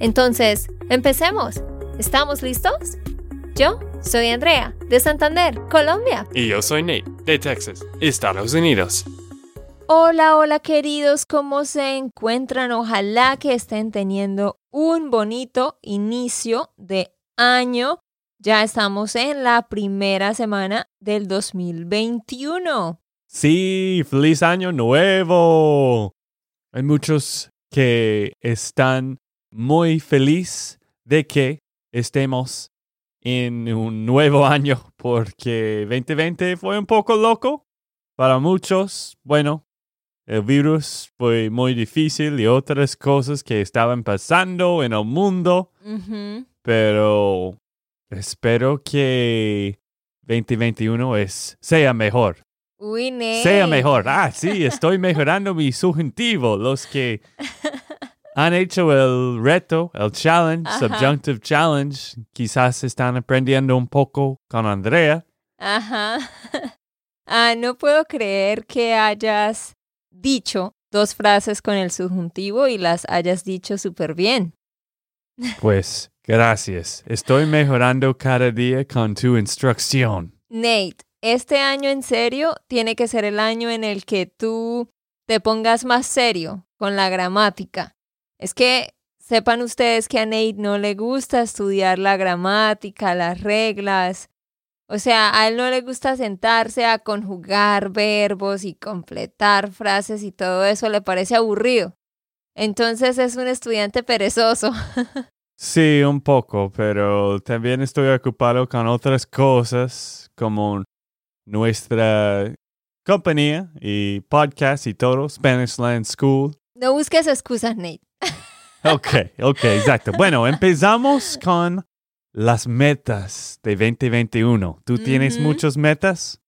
Entonces, empecemos. ¿Estamos listos? Yo soy Andrea, de Santander, Colombia. Y yo soy Nate, de Texas, Estados Unidos. Hola, hola queridos, ¿cómo se encuentran? Ojalá que estén teniendo un bonito inicio de año. Ya estamos en la primera semana del 2021. Sí, feliz año nuevo. Hay muchos que están muy felices de que estemos en un nuevo año porque 2020 fue un poco loco para muchos. Bueno, el virus fue muy difícil y otras cosas que estaban pasando en el mundo. Pero Espero que 2021 es, sea mejor. Uy, Sea mejor. Ah, sí, estoy mejorando mi subjuntivo. Los que han hecho el reto, el challenge, subjunctive challenge, quizás están aprendiendo un poco con Andrea. Ajá. Ah, no puedo creer que hayas dicho dos frases con el subjuntivo y las hayas dicho súper bien. Pues Gracias. Estoy mejorando cada día con tu instrucción. Nate, este año en serio tiene que ser el año en el que tú te pongas más serio con la gramática. Es que sepan ustedes que a Nate no le gusta estudiar la gramática, las reglas. O sea, a él no le gusta sentarse a conjugar verbos y completar frases y todo eso le parece aburrido. Entonces es un estudiante perezoso. Sí, un poco, pero también estoy ocupado con otras cosas como nuestra compañía y podcast y todo, Spanish Land School. No busques excusas, Nate. ok, ok, exacto. Bueno, empezamos con las metas de 2021. ¿Tú tienes muchas metas?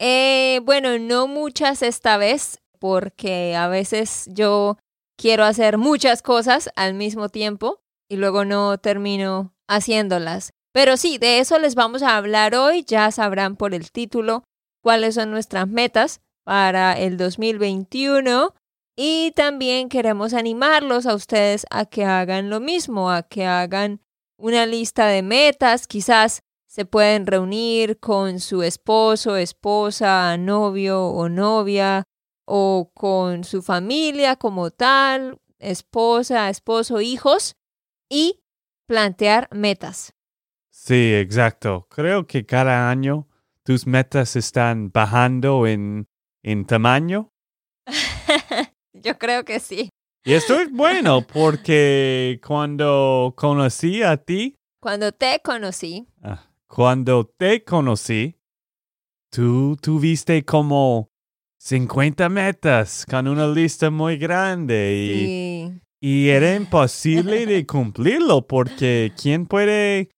Eh, bueno, no muchas esta vez, porque a veces yo quiero hacer muchas cosas al mismo tiempo y luego no termino haciéndolas. Pero sí, de eso les vamos a hablar hoy. Ya sabrán por el título cuáles son nuestras metas para el 2021. Y también queremos animarlos a ustedes a que hagan lo mismo, a que hagan una lista de metas. Quizás se pueden reunir con su esposo, esposa, novio o novia, o con su familia como tal, esposa, esposo, hijos, y plantear metas. Sí, exacto. Creo que cada año tus metas están bajando en, en tamaño. Yo creo que sí. Y esto es bueno porque cuando conocí a ti. Cuando te conocí. Ah, cuando te conocí, tú tuviste como 50 metas con una lista muy grande. Y, sí. Y era imposible de cumplirlo porque ¿quién puede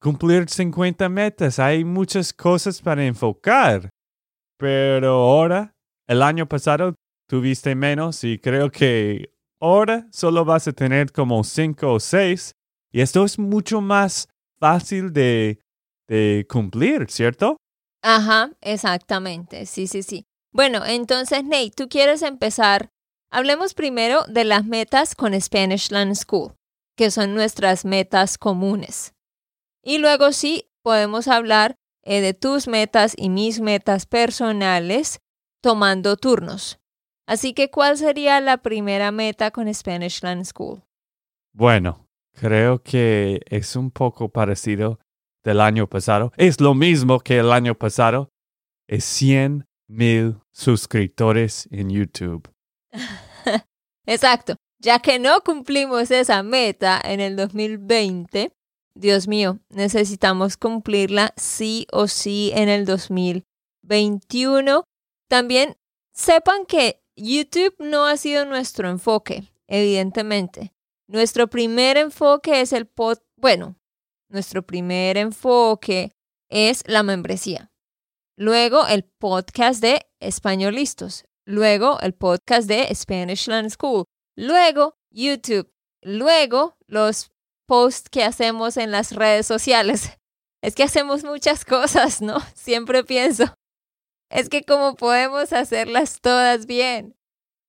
cumplir 50 metas? Hay muchas cosas para enfocar. Pero ahora, el año pasado tuviste menos y creo que ahora solo vas a tener como 5 o 6. Y esto es mucho más fácil de, de cumplir, ¿cierto? Ajá, exactamente. Sí, sí, sí. Bueno, entonces, Nate, tú quieres empezar Hablemos primero de las metas con Spanish Land School, que son nuestras metas comunes. Y luego sí, podemos hablar eh, de tus metas y mis metas personales tomando turnos. Así que, ¿cuál sería la primera meta con Spanish Land School? Bueno, creo que es un poco parecido del año pasado. Es lo mismo que el año pasado. Es 100 mil suscriptores en YouTube. Exacto. Ya que no cumplimos esa meta en el 2020, Dios mío, necesitamos cumplirla sí o sí en el 2021. También sepan que YouTube no ha sido nuestro enfoque, evidentemente. Nuestro primer enfoque es el pod, bueno, nuestro primer enfoque es la membresía. Luego el podcast de Españolistas. Luego el podcast de Spanish Land School. Luego YouTube. Luego los posts que hacemos en las redes sociales. Es que hacemos muchas cosas, ¿no? Siempre pienso. Es que cómo podemos hacerlas todas bien.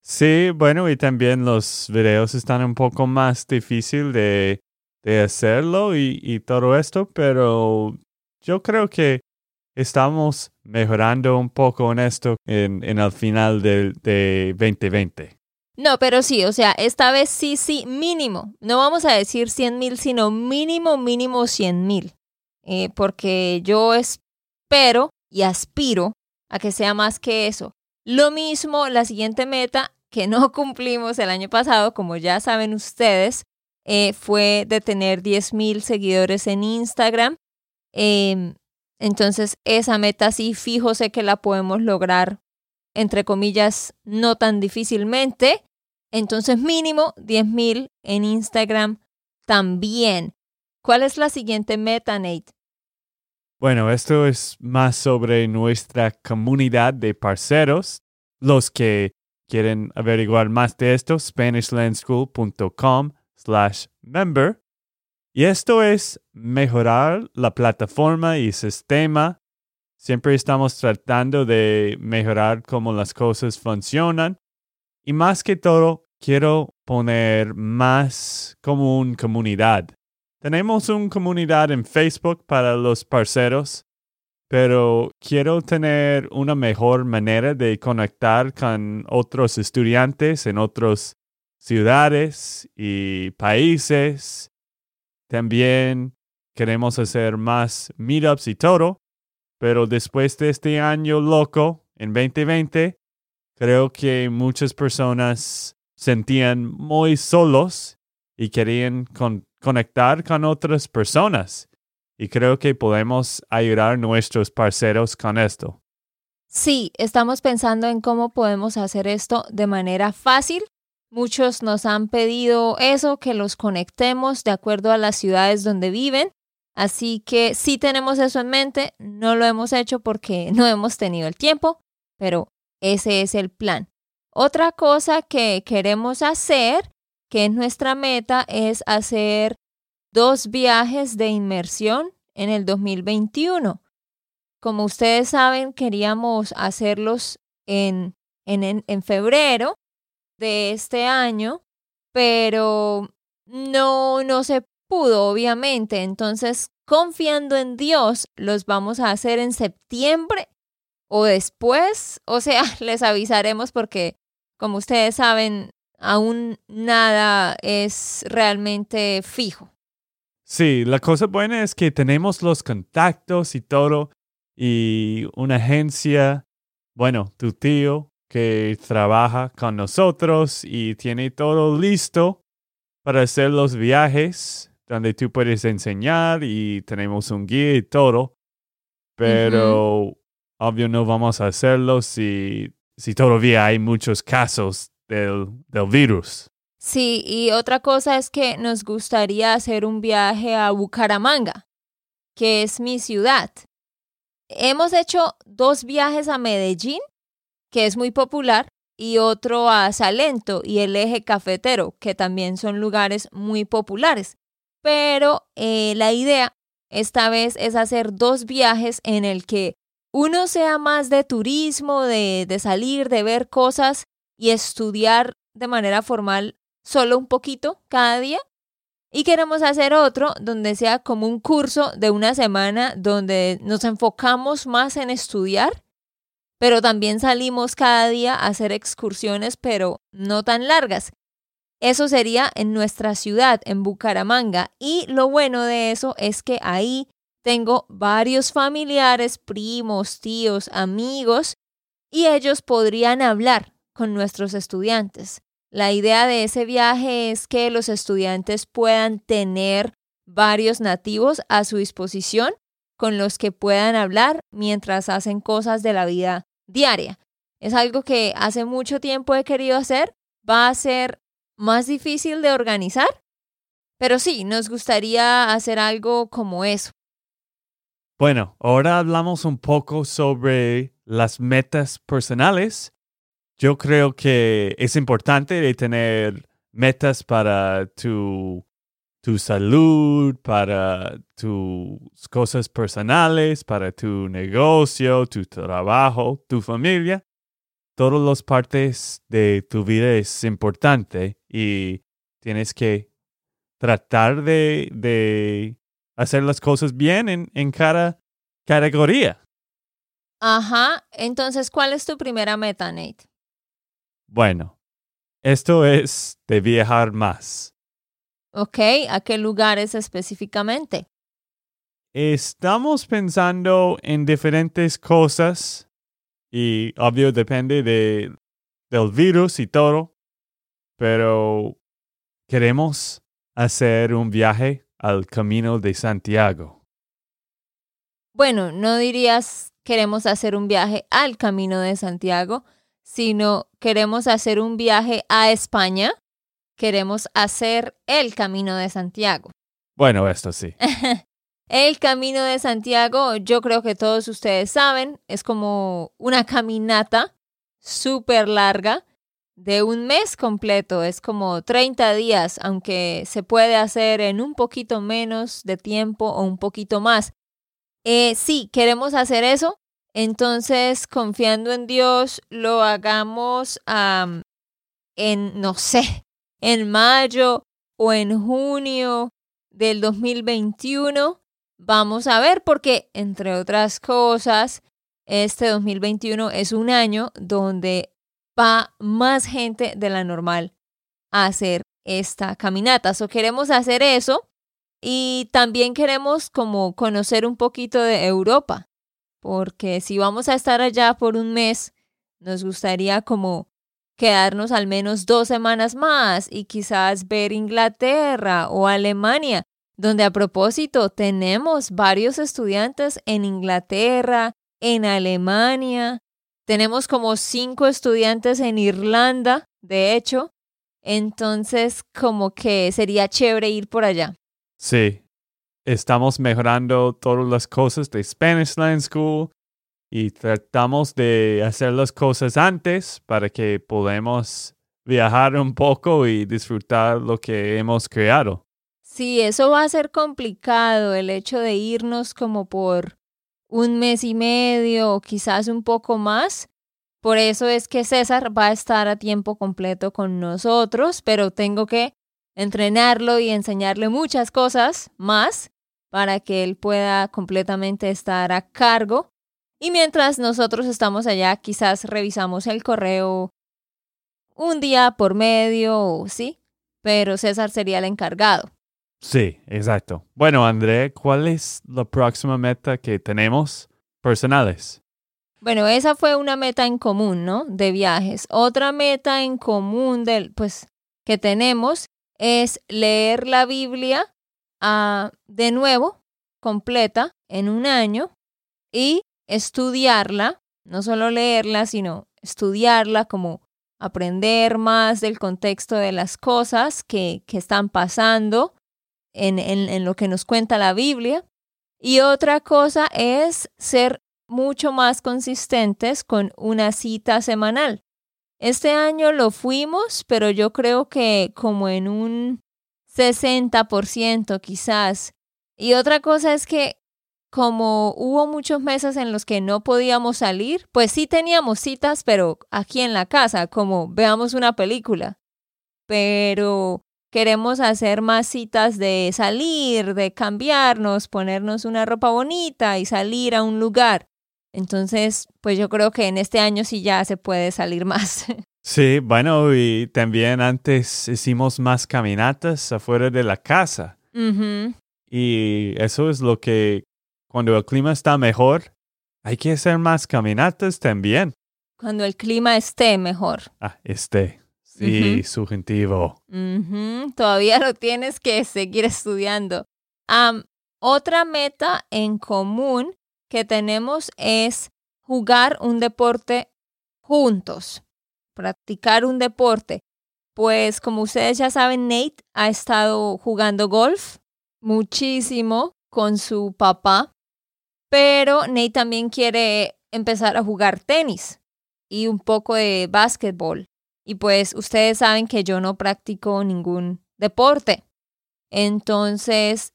Sí, bueno, y también los videos están un poco más difícil de, de hacerlo y, y, todo esto, pero yo creo que estamos mejorando un poco en esto en, en el final de, de 2020. No, pero sí, o sea, esta vez sí, sí, mínimo. No vamos a decir 100 mil, sino mínimo, mínimo 100 mil. Eh, porque yo espero y aspiro a que sea más que eso. Lo mismo, la siguiente meta que no cumplimos el año pasado, como ya saben ustedes, eh, fue de tener 10 mil seguidores en Instagram. Em, entonces, esa meta sí fijo que la podemos lograr, entre comillas, no tan difícilmente. Entonces, mínimo 10 mil en Instagram también. ¿Cuál es la siguiente meta, Nate? Bueno, esto es más sobre nuestra comunidad de parceros. Los que quieren averiguar más de esto, SpanishLandSchool.com slash member. Y esto es mejorar la plataforma y sistema. Siempre estamos tratando de mejorar cómo las cosas funcionan. Y más que todo, quiero poner más como una comunidad. Tenemos una comunidad en Facebook para los parceros, pero quiero tener una mejor manera de conectar con otros estudiantes en otras ciudades y países. También queremos hacer más meetups y todo, pero después de este año loco, en 2020, creo que muchas personas sentían muy solos y querían con conectar con otras personas. Y creo que podemos ayudar a nuestros parceros con esto. Sí, estamos pensando en cómo podemos hacer esto de manera fácil. Muchos nos han pedido eso, que los conectemos de acuerdo a las ciudades donde viven. Así que sí tenemos eso en mente, no lo hemos hecho porque no hemos tenido el tiempo, pero ese es el plan. Otra cosa que queremos hacer que nuestra meta es hacer dos viajes de inmersión en el 2021. Como ustedes saben, queríamos hacerlos en, en, en febrero de este año, pero no, no se pudo, obviamente. Entonces, confiando en Dios, los vamos a hacer en septiembre o después. O sea, les avisaremos porque, como ustedes saben, aún nada es realmente fijo. Sí, la cosa buena es que tenemos los contactos y todo, y una agencia, bueno, tu tío que trabaja con nosotros y tiene todo listo para hacer los viajes donde tú puedes enseñar y tenemos un guía y todo, pero obvio no vamos a hacerlo si, si todavía hay muchos casos del, virus. Sí, y otra cosa es que nos gustaría hacer un viaje a Bucaramanga, que es mi ciudad. Hemos hecho dos viajes a Medellín, que es muy popular, y otro a Salento y el eje cafetero, que también son lugares muy populares. Pero eh, la idea esta vez es hacer dos viajes en el que uno sea más de turismo, de, de salir, de ver cosas, y estudiar de manera formal solo un poquito cada día. Y queremos hacer otro donde sea como un curso de una semana donde nos enfocamos más en estudiar, pero también salimos cada día a hacer excursiones, pero no tan largas. Eso sería en nuestra ciudad, en Bucaramanga. Y lo bueno de eso es que ahí tengo varios familiares, primos, tíos, amigos, y ellos podrían hablar con nuestros estudiantes. La idea de ese viaje es que los estudiantes puedan tener varios nativos a su disposición con los que puedan hablar mientras hacen cosas de la vida diaria. Es algo que hace mucho tiempo he querido hacer. Va a ser más difícil de organizar, pero sí, nos gustaría hacer algo como eso. Bueno, ahora hablamos un poco sobre las metas personales. Yo creo que es importante tener metas para tu, tu salud, para tus cosas personales, para tu negocio, tu trabajo, tu familia. Todas las partes de tu vida es importante y tienes que tratar de, de hacer las cosas bien en, en cada categoría. Ajá, entonces, ¿cuál es tu primera meta, Nate? Bueno, esto es de viajar más. Ok, ¿a qué lugares específicamente? Estamos pensando en diferentes cosas y obvio depende de, del virus y todo, pero queremos hacer un viaje al Camino de Santiago. Bueno, no dirías queremos hacer un viaje al Camino de Santiago, sino queremos hacer un viaje a España, queremos hacer el Camino de Santiago. Bueno, esto sí. el Camino de Santiago, yo creo que todos ustedes saben, es como una caminata súper larga de un mes completo, es como 30 días, aunque se puede hacer en un poquito menos de tiempo o un poquito más. Eh, sí, queremos hacer eso, entonces confiando en Dios, lo hagamos en, no sé, en mayo o en junio del 2021. Vamos a ver porque, entre otras cosas, este 2021 es un año donde va más gente de la normal a hacer esta caminata. So queremos hacer eso y también queremos como conocer un poquito de Europa, porque si vamos a estar allá por un mes, nos gustaría como quedarnos al menos dos semanas más y quizás ver Inglaterra o Alemania, donde a propósito tenemos varios estudiantes en Inglaterra, en Alemania, tenemos como cinco estudiantes en Irlanda, de hecho. Entonces, como que sería chévere ir por allá. Sí. Estamos mejorando todas las cosas de Spanish Land School y tratamos de hacer las cosas antes para que podamos viajar un poco y disfrutar lo que hemos creado. Sí, eso va a ser complicado, el hecho de irnos como por un mes y medio o quizás un poco más. Por eso es que César va a estar a tiempo completo con nosotros, pero tengo que entrenarlo y enseñarle muchas cosas más para que él pueda completamente estar a cargo. Y mientras nosotros estamos allá, quizás revisamos el correo un día por medio, sí, pero César sería el encargado. Sí, exacto. Bueno, André, ¿cuál es la próxima meta que tenemos personales? Bueno, esa fue una meta en común, ¿no? De viajes. Otra meta en común del, pues, que tenemos es leer la Biblia ah, de nuevo, completa, en un año y estudiarla, no solo leerla, sino estudiarla como aprender más del contexto de las cosas que, que están pasando en, lo que nos cuenta la Biblia. Y otra cosa es ser mucho más consistentes con una cita semanal. Este año lo fuimos, pero yo creo que como en un 60% quizás. Y otra cosa es que como hubo muchos meses en los que no podíamos salir, pues sí teníamos citas, pero aquí en la casa, como veamos una película. Pero queremos hacer más citas de salir, de cambiarnos, ponernos una ropa bonita y salir a un lugar. Entonces, pues yo creo que en este año sí ya se puede salir más. Sí, bueno, y también antes hicimos más caminatas afuera de la casa. Y eso es lo que, cuando el clima está mejor, hay que hacer más caminatas también. Cuando el clima esté mejor. Ah, esté. Sí, subjetivo. Todavía lo tienes que seguir estudiando. otra meta en común que tenemos es jugar un deporte juntos, practicar un deporte. Pues como ustedes ya saben, Nate ha estado jugando golf muchísimo con su papá, pero Nate también quiere empezar a jugar tenis y un poco de básquetbol. Y pues ustedes saben que yo no practico ningún deporte. Entonces,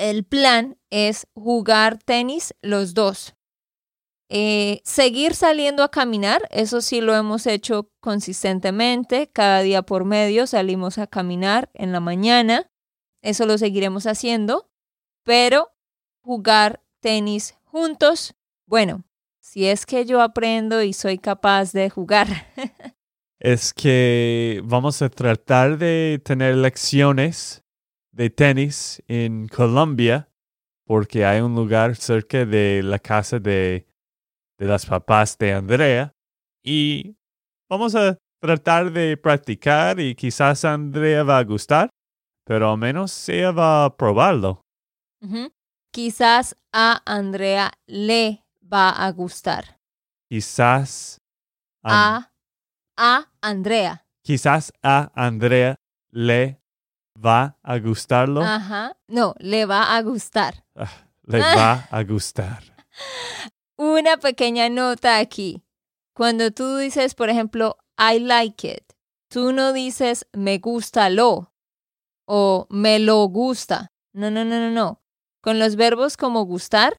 el plan es jugar tenis los dos. Eh, seguir saliendo a caminar, eso sí lo hemos hecho consistentemente, cada día por medio salimos a caminar en la mañana, eso lo seguiremos haciendo, pero jugar tenis juntos, bueno, si es que yo aprendo y soy capaz de jugar. es que vamos a tratar de tener lecciones de tenis en Colombia porque hay un lugar cerca de la casa de de las papás de Andrea y vamos a tratar de practicar y quizás Andrea va a gustar, pero al menos ella va a probarlo. Quizás a Andrea le va a gustar. Quizás a, a Andrea. Quizás a Andrea le va a gustarlo. Ajá. No, le va a gustar. Ah, le va a gustar. una pequeña nota aquí. Cuando tú dices, por ejemplo, I like it, tú no dices me gusta lo o me lo gusta. No, no, no, no, no. Con los verbos como gustar,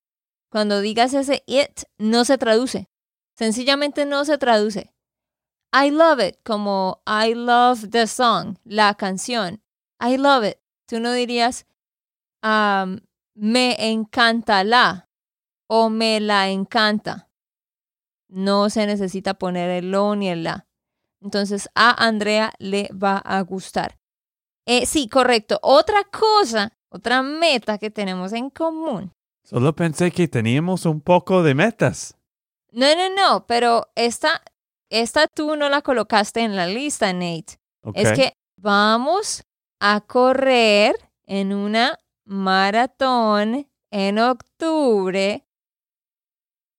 cuando digas ese it, no se traduce. Sencillamente no se traduce. I love it, como I love the song, la canción. I love it. Tú no dirías me encanta la o me la encanta. No se necesita poner el lo ni el la. Entonces a Andrea le va a gustar. Eh, sí, correcto. Otra cosa, otra meta que tenemos en común. Solo pensé que teníamos un poco de metas. No, no, no, pero esta, esta tú no la colocaste en la lista, Nate. Es que vamos a correr en una maratón en octubre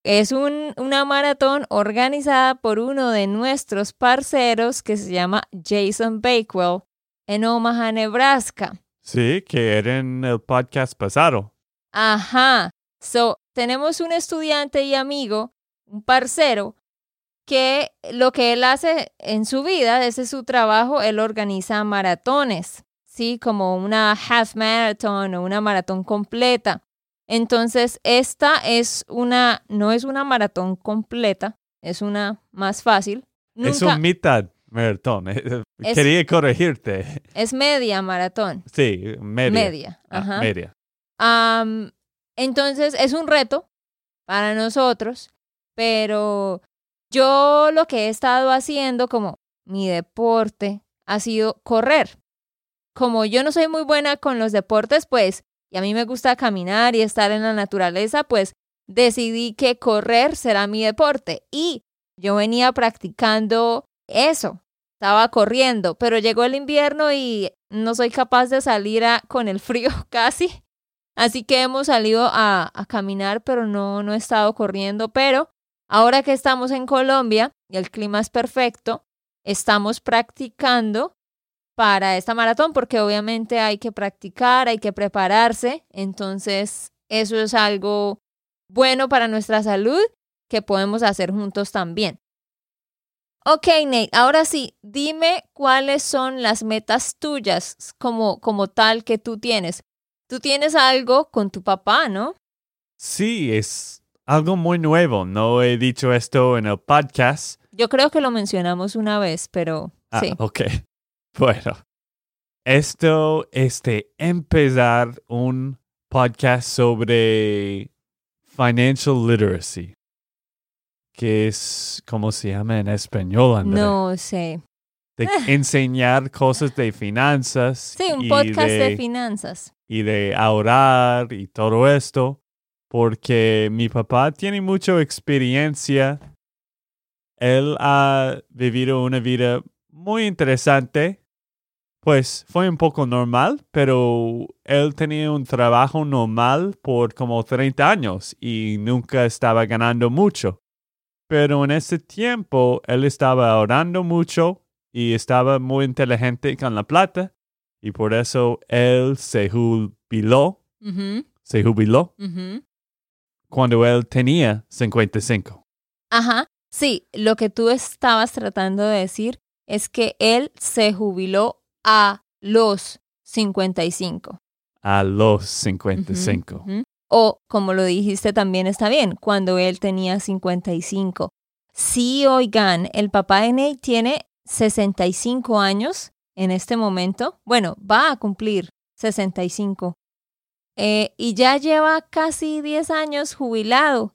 es una maratón organizada por uno de nuestros parceros que se llama Jason Bakewell en Omaha, Nebraska. Sí, que era en el podcast pasado. Ajá. So, tenemos un estudiante y amigo, un parcero, que lo que él hace en su vida, ese es su trabajo, él organiza maratones, ¿sí? Como una half marathon o una maratón completa. Entonces, esta es una, no es una maratón completa, es una más fácil. es un mitad maratón. Eh, quería corregirte. Es media maratón. Sí, media. Media. Ah, ajá. media. entonces, es un reto para nosotros, pero yo lo que he estado haciendo como mi deporte ha sido correr. Como yo no soy muy buena con los deportes, pues y a mí me gusta caminar y estar en la naturaleza, pues decidí que correr será mi deporte. Y yo venía practicando eso, estaba corriendo, pero llegó el invierno y no soy capaz de salir con el frío casi. Así que hemos salido a, a caminar, pero no, no he estado corriendo. Pero ahora que estamos en Colombia y el clima es perfecto, estamos practicando para esta maratón porque obviamente hay que practicar, hay que prepararse, entonces eso es algo bueno para nuestra salud que podemos hacer juntos también. Ok, Nate, ahora sí, dime cuáles son las metas tuyas como, como tal que tú tienes. Tú tienes algo con tu papá, ¿no? Sí, es algo muy nuevo. No he dicho esto en el podcast. Yo creo que lo mencionamos una vez, pero ah, sí. Ok. Bueno, esto es de empezar un podcast sobre financial literacy, que es, ¿cómo se llama en español, Andrea? No sé. De enseñar cosas de finanzas. Sí, un podcast de, finanzas. Y de ahorrar y todo esto, porque mi papá tiene mucha experiencia. Él ha vivido una vida muy interesante pues fue un poco normal, pero él tenía un trabajo normal por como 30 años y nunca estaba ganando mucho. Pero en ese tiempo él estaba ahorrando mucho y estaba muy inteligente con la plata y por eso él se jubiló, se jubiló. Cuando él tenía 55. Ajá, sí, lo que tú estabas tratando de decir es que él se jubiló a los 55. A los 55. O, como lo dijiste también está bien, cuando él tenía 55. Sí, oigan, el papá de Nate tiene 65 años en este momento. Bueno, va a cumplir 65. Eh, y ya lleva casi 10 años jubilado.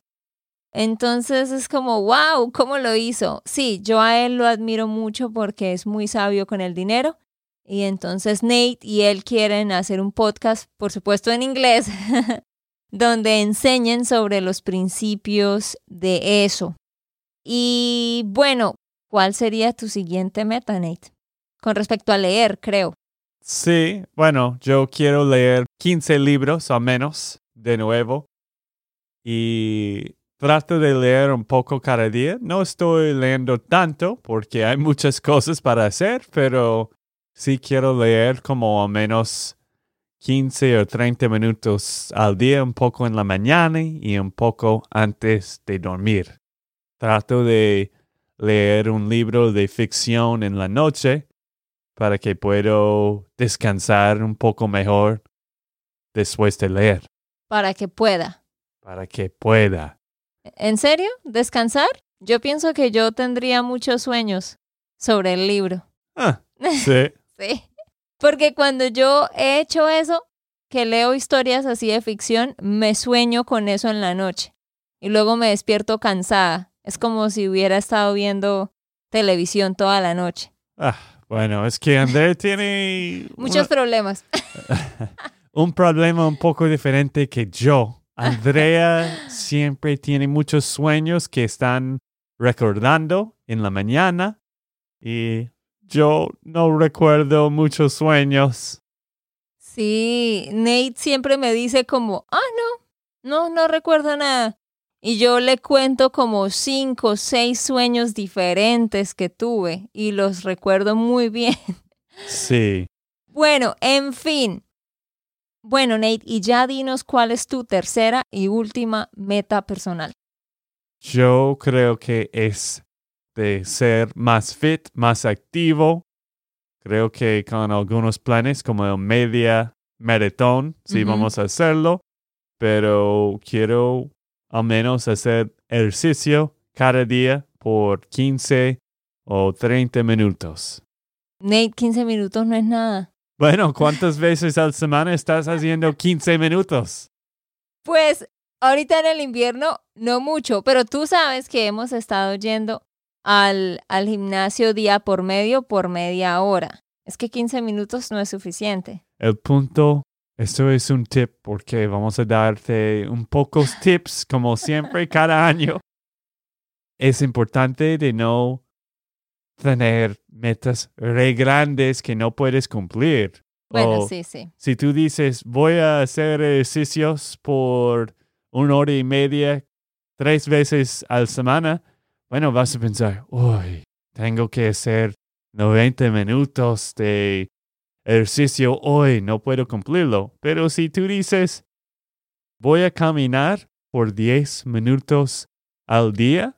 Entonces es como, wow, ¿cómo lo hizo? Sí, yo a él lo admiro mucho porque es muy sabio con el dinero. Y entonces Nate y él quieren hacer un podcast, por supuesto en inglés, donde enseñen sobre los principios de eso. Y bueno, ¿cuál sería tu siguiente meta, Nate? Con respecto a leer, creo. Sí, bueno, yo quiero leer 15 libros al menos de nuevo. Y trato de leer un poco cada día. No estoy leyendo tanto porque hay muchas cosas para hacer, pero sí quiero leer como al menos 15 o 30 minutos al día, un poco en la mañana y un poco antes de dormir. Trato de leer un libro de ficción en la noche para que pueda descansar un poco mejor después de leer. Para que pueda. Para que pueda. ¿En serio? ¿Descansar? Yo pienso que yo tendría muchos sueños sobre el libro. Ah, sí. sí. Porque cuando yo he hecho eso, que leo historias así de ficción, me sueño con eso en la noche. Y luego me despierto cansada. Es como si hubiera estado viendo televisión toda la noche. Ah, bueno, es que André tiene... Muchos problemas. un problema un poco diferente que yo. Andrea siempre tiene muchos sueños que están recordando en la mañana y yo no recuerdo muchos sueños. Sí, Nate siempre me dice como, ah, no, no, no recuerdo nada. Y yo le cuento como cinco o seis sueños diferentes que tuve y los recuerdo muy bien. Sí. Bueno, en fin. Bueno, Nate, y ya dinos cuál es tu tercera y última meta personal. Yo creo que es de ser más fit, más activo. Creo que con algunos planes como el media maratón, sí vamos a hacerlo, pero quiero al menos hacer ejercicio cada día por 15 o 30 minutos. Nate, 15 minutos no es nada. Bueno, ¿cuántas veces al semana estás haciendo 15 minutos? Pues ahorita en el invierno no mucho, pero tú sabes que hemos estado yendo al, al gimnasio día por medio por media hora. Es que 15 minutos no es suficiente. El punto esto es un tip porque vamos a darte un pocos tips, como siempre, cada año. Es importante de no tener metas re grandes que no puedes cumplir. Bueno, sí, sí. Si tú dices, voy a hacer ejercicios por una hora y media, tres veces a la semana, bueno, vas a pensar, uy, tengo que hacer 90 minutos de ejercicio hoy, no puedo cumplirlo. Pero si tú dices, voy a caminar por 10 minutos al día,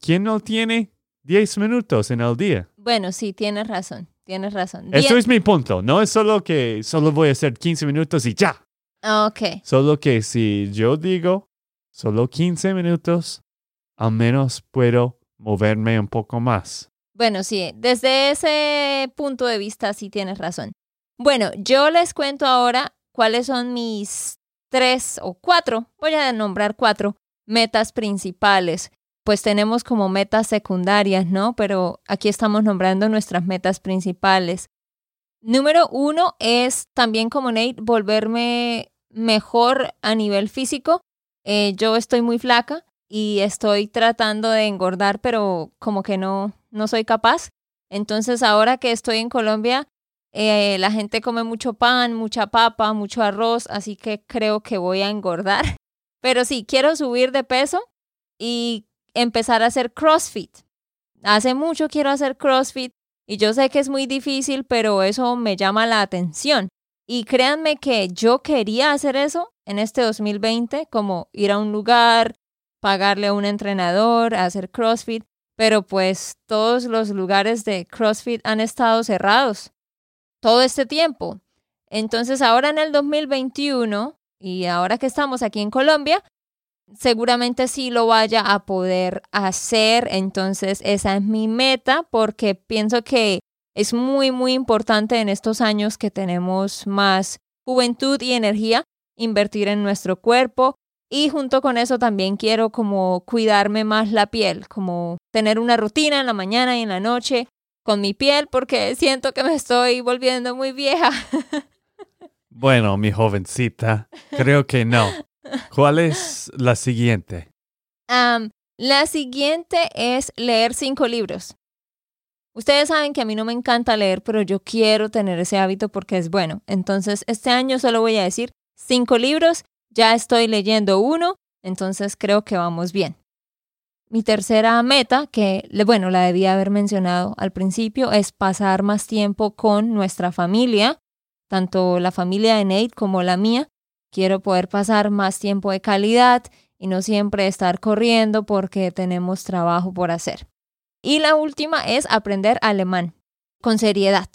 ¿quién no tiene 10 minutos en el día? Bueno, sí, tienes razón, tienes razón. Eso es mi punto. No es solo que solo voy a hacer 15 minutos y ya. Ok. Solo que si yo digo solo 15 minutos, al menos puedo moverme un poco más. Bueno, sí, desde ese punto de vista sí tienes razón. Bueno, yo les cuento ahora cuáles son mis tres o cuatro, voy a nombrar cuatro metas principales. Pues tenemos como metas secundarias, ¿no? Pero aquí estamos nombrando nuestras metas principales. Número uno es también como Nate, volverme mejor a nivel físico. Eh, yo estoy muy flaca y estoy tratando de engordar, pero como que no, no soy capaz. Entonces ahora que estoy en Colombia, eh, la gente come mucho pan, mucha papa, mucho arroz, así que creo que voy a engordar. Pero sí, quiero subir de peso y empezar a hacer CrossFit. Hace mucho quiero hacer CrossFit Y yo sé que es muy difícil, pero eso me llama la atención. Y créanme que yo quería hacer eso en este 2020, como ir a un lugar, pagarle a un entrenador, hacer CrossFit, pero pues todos los lugares de CrossFit han estado cerrados todo este tiempo. Entonces ahora en el 2021 y ahora que estamos aquí en Colombia, seguramente sí lo vaya a poder hacer. Entonces esa es mi meta porque pienso que es muy, muy importante en estos años que tenemos más juventud y energía invertir en nuestro cuerpo, y junto con eso también quiero como cuidarme más la piel, como tener una rutina en la mañana y en la noche con mi piel porque siento que me estoy volviendo muy vieja. Bueno, mi jovencita, creo que no. ¿Cuál es la siguiente? la siguiente es leer cinco libros. Ustedes saben que a mí no me encanta leer, pero yo quiero tener ese hábito porque es bueno. Entonces, este año solo voy a decir cinco libros ya estoy leyendo uno, entonces creo que vamos bien. Mi tercera meta, que bueno, la debía haber mencionado al principio, es pasar más tiempo con nuestra familia, tanto la familia de Nate como la mía. Quiero poder pasar más tiempo de calidad y no siempre estar corriendo porque tenemos trabajo por hacer. Y la última es aprender alemán con seriedad.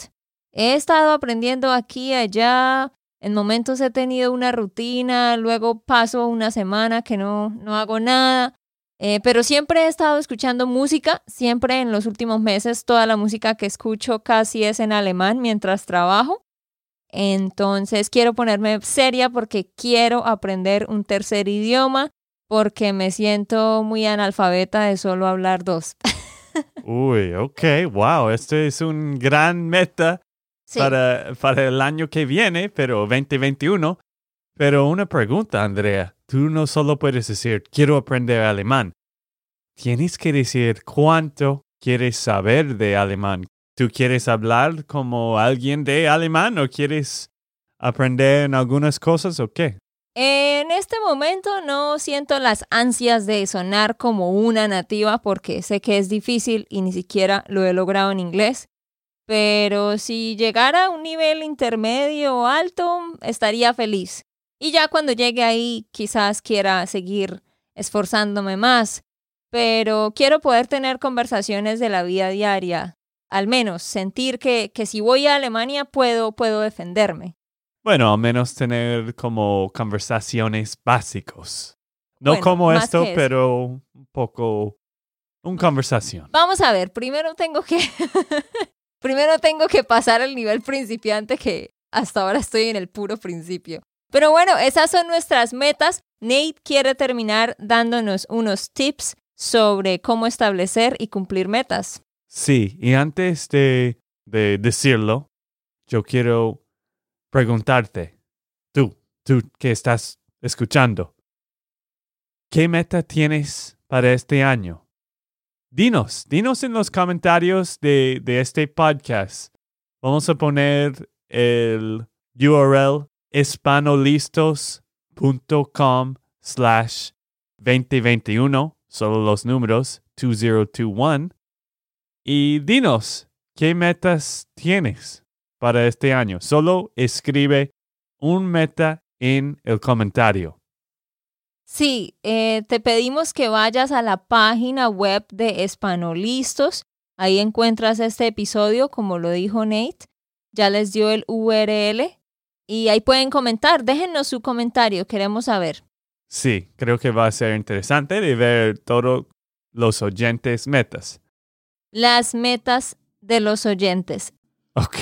He estado aprendiendo aquí y allá, en momentos he tenido una rutina, luego paso una semana que no, no hago nada, eh, pero siempre he estado escuchando música, siempre en los últimos meses toda la música que escucho casi es en alemán mientras trabajo. Entonces quiero ponerme seria porque quiero aprender un tercer idioma porque me siento muy analfabeta de solo hablar dos. Uy, ok, wow, este es un gran meta para, para el año que viene, pero 2021. Pero una pregunta, Andrea. Tú no solo puedes decir, quiero aprender alemán. Tienes que decir cuánto quieres saber de alemán. ¿Tú quieres hablar como alguien de alemán o quieres aprender en algunas cosas o qué? En este momento no siento las ansias de sonar como una nativa porque sé que es difícil y ni siquiera lo he logrado en inglés. Pero si llegara a un nivel intermedio o alto, estaría feliz. Y ya cuando llegue ahí, quizás quiera seguir esforzándome más. Pero quiero poder tener conversaciones de la vida diaria. Al menos sentir que, que si voy a Alemania puedo, puedo defenderme. Bueno, al menos tener como conversaciones básicos. No como esto, pero un poco una conversación. Vamos a ver, primero tengo que Primero tengo que pasar el nivel principiante que hasta ahora estoy en el puro principio. Pero bueno, esas son nuestras metas. Nate quiere terminar dándonos unos tips sobre cómo establecer y cumplir metas. Sí, y antes de, de decirlo, yo quiero preguntarte, tú, tú que estás escuchando, ¿qué meta tienes para este año? Dinos, dinos en los comentarios de, este podcast. Vamos a poner el URL hispanolistos.com slash 2021, solo los números 2021. Y dinos, ¿qué metas tienes para este año? Solo escribe un meta en el comentario. Sí, eh, te pedimos que vayas a la página web de Espanolistos. Ahí encuentras este episodio, como lo dijo Nate. Ya les dio el URL y ahí pueden comentar. Déjennos su comentario, queremos saber. Sí, creo que va a ser interesante de ver todos los oyentes metas. Las metas de los oyentes. Ok,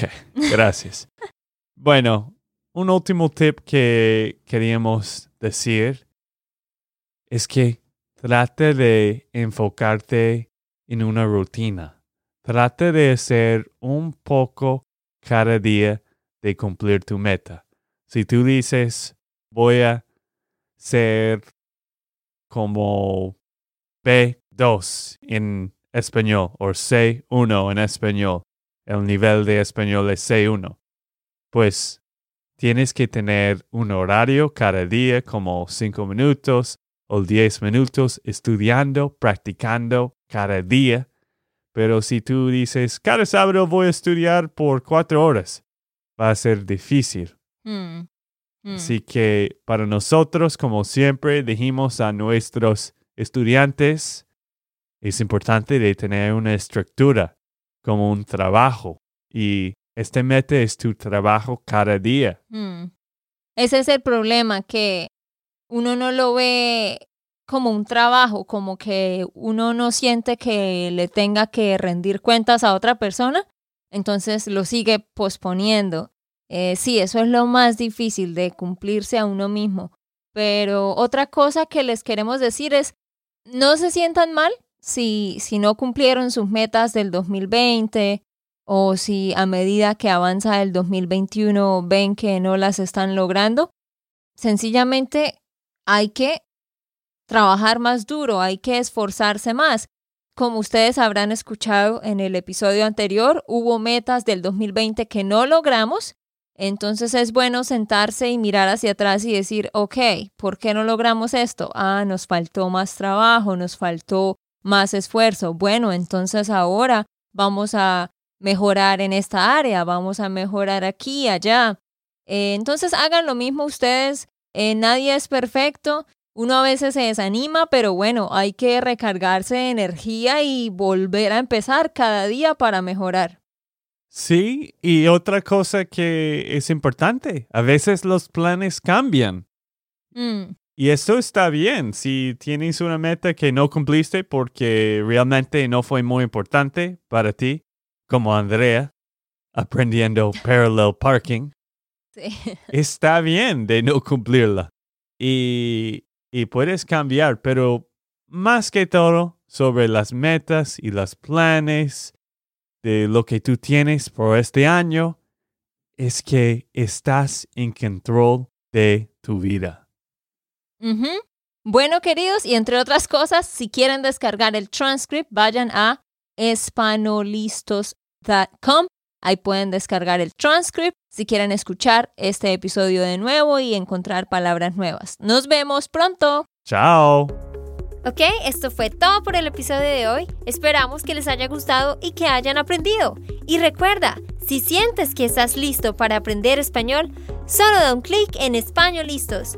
gracias. bueno, un último tip que queríamos decir es que trate de enfocarte en una rutina. Trate de hacer un poco cada día de cumplir tu meta. Si tú dices, voy a ser como B2 en español o C1 en español, el nivel de español es C1, pues tienes que tener un horario cada día como 5 minutos o 10 minutos estudiando, practicando cada día Pero si tú dices, cada sábado voy a estudiar por cuatro horas, va a ser difícil. Mm, mm. Así que para nosotros, como siempre dijimos a nuestros estudiantes, es importante de tener una estructura como un trabajo y este mete es tu trabajo cada día. Mm. Ese es el problema, que uno no lo ve como un trabajo, como que uno no siente que le tenga que rendir cuentas a otra persona, entonces lo sigue posponiendo. Eh, sí, eso es lo más difícil de cumplirse a uno mismo. Pero otra cosa que les queremos decir es, no se sientan mal si, si no cumplieron sus metas del 2020 o si a medida que avanza el 2021 ven que no las están logrando. Sencillamente hay que trabajar más duro, hay que esforzarse más. Como ustedes habrán escuchado en el episodio anterior, hubo metas del 2020 que no logramos, entonces es bueno sentarse y mirar hacia atrás y decir, ok, ¿por qué no logramos esto? Ah, nos faltó más trabajo, nos faltó más esfuerzo. Bueno, entonces ahora vamos a mejorar en esta área, vamos a mejorar aquí, allá. Eh, entonces hagan lo mismo ustedes, eh, nadie es perfecto, uno a veces se desanima, pero bueno, hay que recargarse de energía y volver a empezar cada día para mejorar. Sí, y otra cosa que es importante, a veces los planes cambian. Mm. Y eso está bien si tienes una meta que no cumpliste porque realmente no fue muy importante para ti, como Andrea, aprendiendo parallel parking. Sí. Está bien de no cumplirla. Y y puedes cambiar, pero más que todo sobre las metas y los planes de lo que tú tienes por este año, es que estás en control de tu vida. Bueno, queridos, y entre otras cosas, si quieren descargar el transcript, vayan a espanolistos.com. Ahí pueden descargar el transcript si quieren escuchar este episodio de nuevo y encontrar palabras nuevas. Nos vemos pronto. Chao. Ok, esto fue todo por el episodio de hoy. Esperamos que les haya gustado y que hayan aprendido. Y recuerda, si sientes que estás listo para aprender español, solo da un clic en Español Listos.